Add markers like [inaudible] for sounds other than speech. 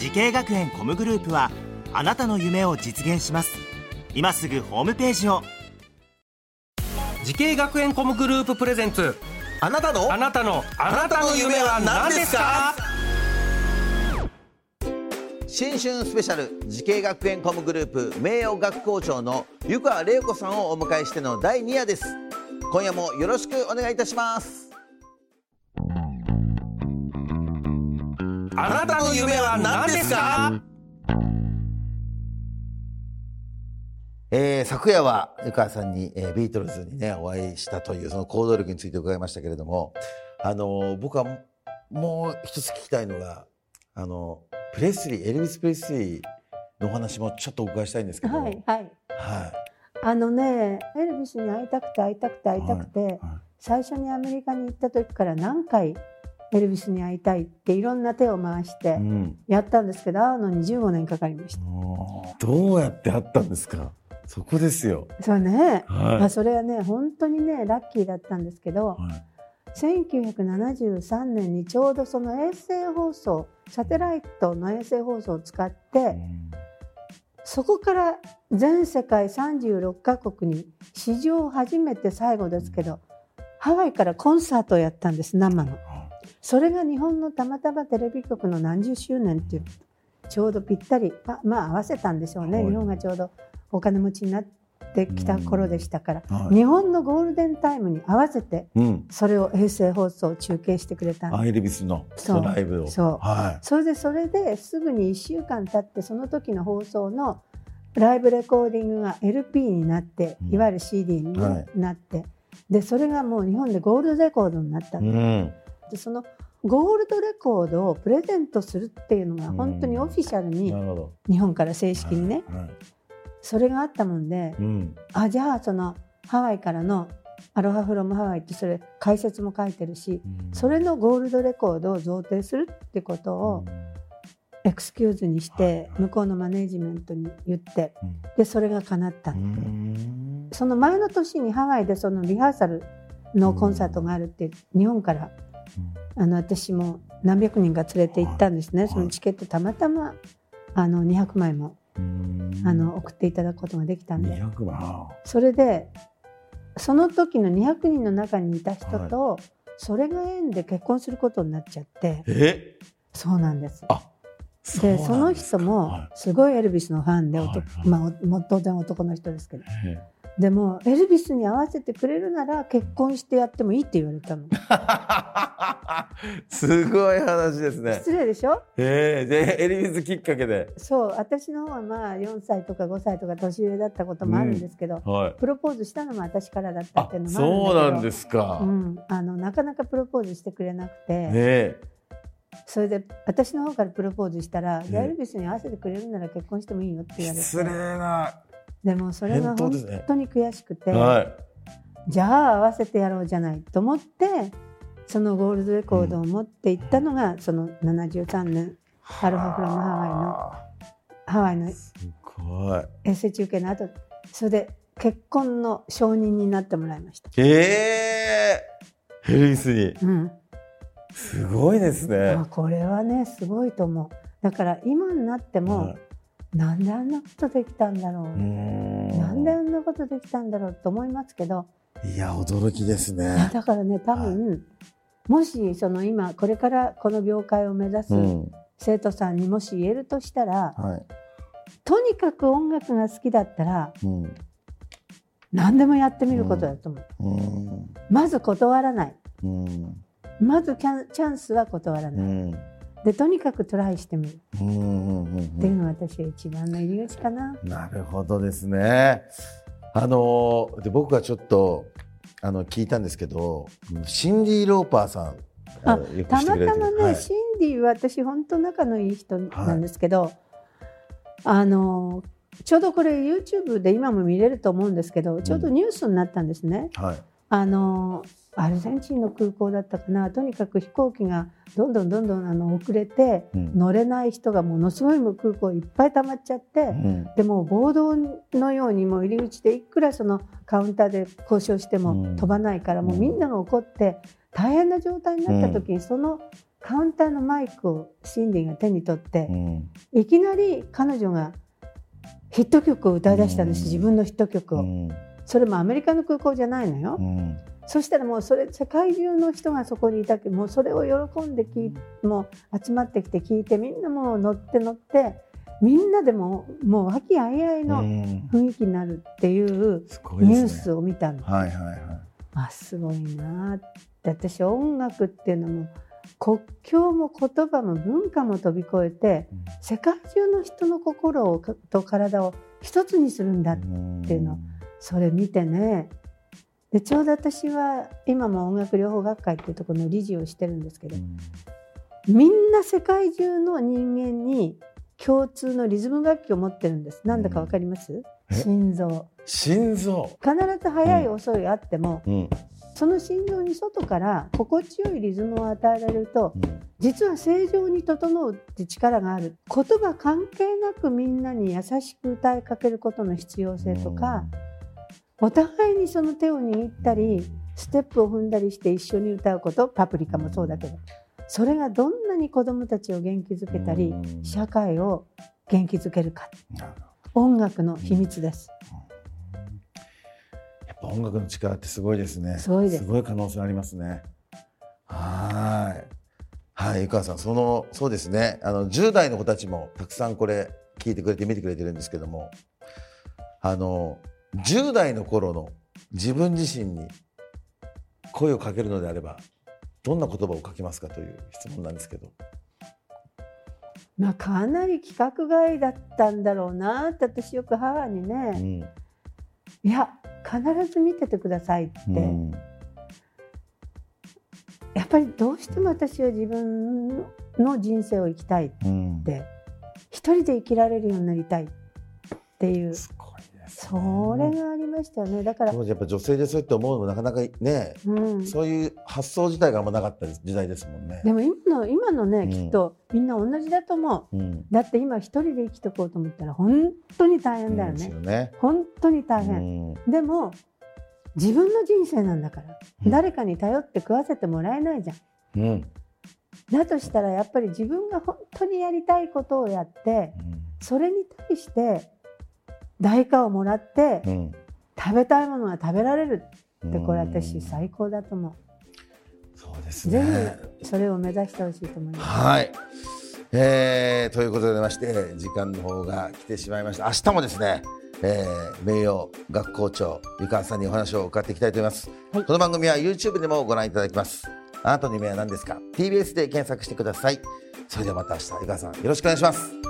滋慶学園 COMグループはあなたの夢を実現します。今すぐホームページを。滋慶学園 COMグループプレゼンツ。あなたの？あなたのあなたの夢は何ですか？新春スペシャル滋慶学園 COMグループ名誉学校長の湯川れい子さんをお迎えしての第2夜です。今夜もよろしくお願いいたしますあなたの夢は何ですか？えー、昨夜は湯川さんに、えー、ビートルズにねお会いしたというその行動力について伺いましたけれどもあのー僕はもう一つ聞きたいのがあのプレスリーエルビス・プレスリーのお話もちょっとお伺いしたいんですけど。はいはい。はい。あのね、エルビスに会いたくて会いたくて会いたくて、はい。最初にアメリカに行った時から何回エルビスに会いたいっていろんな手を回してうん。やったんですけど、会うのに15年かかりました。どうやって会ったんですか？そこですよ。そうね。はい。まあそれはね、本当にね、ラッキーだったんですけど、はい。1973年にちょうどその衛星放送、サテライトの衛星放送を使って、そこから全世界36カ国に史上初めて最後ですけどハワイからコンサートをやったんです生のそれが日本のたまたまテレビ局の何十周年っていうちょうどぴったりままあ合わせたんでしょうね、はい。日本がちょうどお金持ちになってきた頃でしたから、はい。日本のゴールデンタイムに合わせてうん。それを衛星放送中継してくれた。んアイレビスのライブを。そう。はそれでそれですぐに1週間経ってその時の放送のライブレコーディングが LP になって、うん。いわゆる CD にはいなって、でそれがもう日本でゴールドレコードになった。い、んでん、でそのゴールドレコードをプレゼントするっていうのが本当にオフィシャルに日本から正式にね、はいはい。それがあったもんで、うん。あじゃあそのハワイからの「アロハフロムハワイ」ってそれ解説も書いてるしそれのゴールドレコードを贈呈するってことを、エクスキューズにして向こうのマネージメントに言ってでそれが叶った。うのん。その前の年にハワイでそのリハーサルのコンサートがあるって日本からあの私も何百人か連れて行ったんですね。そのチケットたまたまあの200枚もうん。あの送っていただくことができたんで。200万それでその時の200人の中にいた人とそれが縁で結婚することになっちゃって。え？そうなんです。あでその人もすごいエルビスのファンで、当然男の人ですけど。え。でもエルビスに合わせてくれるなら結婚してやってもいいって言われたの [laughs] [laughs] すごい話ですね。失礼でしょ？ええでエリビスきっかけで。そう私の方はまあ4歳とか5歳とか年上だったこともあるんですけど、はい。プロポーズしたのも私からだったっあていうのもそうなんですか、うん、あのなかなかプロポーズしてくれなくて、ねえ。それで私の方からプロポーズしたら、えじゃあエルビスに合わせてくれるなら結婚してもいいよって言われて。失礼な。でもそれが本当に悔しくて、はい。じゃあ合わせてやろうじゃないと思ってそのゴールドレコードを持っていったのが、その73年アルファフラムハワイのハワイのすごい。衛星中継の後それで結婚の承認になってもらいました。ええエリビスに。うん、すごいですね。あこれはねすごいと思う。だから今になっても、はい。なんであんなことできたんだろう、なんであんなことできたんだろうと思いますけど。いや驚きですね。だからね多分、もしその今これからこの業界を目指すうん。生徒さんにもし言えるとしたら、はい。とにかく音楽が好きだったらうん。何でもやってみることだと思う、うん。まず断らない。うん。まずチャンスは断らない、うん。でとにかくトライしてみる。うんうんうんっていうのが私は一番の入り口かな、なるほどですね。あので僕がちょっとあの聞いたんですけどシンディ・ローパーさんたまたまね、はい。シンディは私本当仲のいい人なんですけど、あのちょうどこれ YouTube で今も見れると思うんですけどちょうどニュースになったんですね。はい。あのアルゼンチンの空港だったかな。とにかく飛行機がどんどんどんどんあの遅れて、うん。乗れない人がものすごい空港いっぱい溜まっちゃって、うん。でもう暴動のようにもう入り口でいくらそのカウンターで交渉してもうん。飛ばないから、もううんみんなが怒って大変な状態になった時に、そのカウンターのマイクをシンディが手に取ってう、ん。いきなり彼女がヒット曲を歌い出したんです、うん。自分のヒット曲を、うん。それもアメリカの空港じゃないのよ、うんそしたらもうそれ世界中の人がそこにいたけどもうそれを喜んで聞いもう集まってきて聞いてみんなもう乗って乗ってみんなでももう和気あいあいのうん。雰囲気になるっていうニュースを見たの、はいはいはい。あすごいなって。私音楽っていうのも国境も言葉も文化も飛び越えて世界中の人の心をと体を一つにするんだっていうの。それ見てねでちょうど私は今も音楽療法学会っていうところの理事をしてるんですけどみんな世界中の人間に共通のリズム楽器を持ってるんです。なんだかわかります、え？心臓。心臓？必ず速い遅いあっても、うん。その心臓に外から心地よいリズムを与えられると実は正常に整うって力がある。言葉関係なくみんなに優しく歌いかけることの必要性とか、お互いにその手を握ったりステップを踏んだりして一緒に歌うことパプリカもそうだけどそれがどんなに子どもたちを元気づけたりうん社会を元気づけるか音楽の秘密です。やっぱ音楽の力ってすごいですね。すごいです可能性ありますね。はーい。はい、湯川さん、その、そうですね。あの、10代の子たちもたくさんこれ聞いてくれて見てくれてるんですけども、あの、10代の頃の自分自身に声をかけるのであれば、どんな言葉をかけますかという質問なんですけど。まあ、かなり規格外だったんだろうなって私よく母にうねん。「いや必ず見ててください」って、うんやっぱりどうしても私は自分の人生を生きたいっうん。て一人で生きられるようになりたいっていうそれがありましたよね。だから、当時やっぱ女性でそうやって思うのもなかなかね、うん、そういう発想自体があんまなかった時代ですもんね。でも今の今のね、うん。きっとみんな同じだと思う。うん。だって今一人で生きていこうと思ったら本当に大変だよね。よね。本当に大う変、ん。でも自分の人生なんだから、うん。誰かに頼って食わせてもらえないじゃん。うん。だとしたらやっぱり自分が本当にやりたいことをやってそれに対して代価をもらってうん。食べたいものが食べられるってこれうん。私最高だと思そうですう、ぜね。ひそれを目指してほしいと思います。はい。えー、ということでまして時間の方が来てしまいました。明日もですね、えー、名誉学校長湯川さんにお話を伺っていきたいと思います、はい。この番組は YouTube でもご覧いただきます。あなたの夢は何ですか？TBS で検索してください。それではまた明日湯川さんよろしくお願いします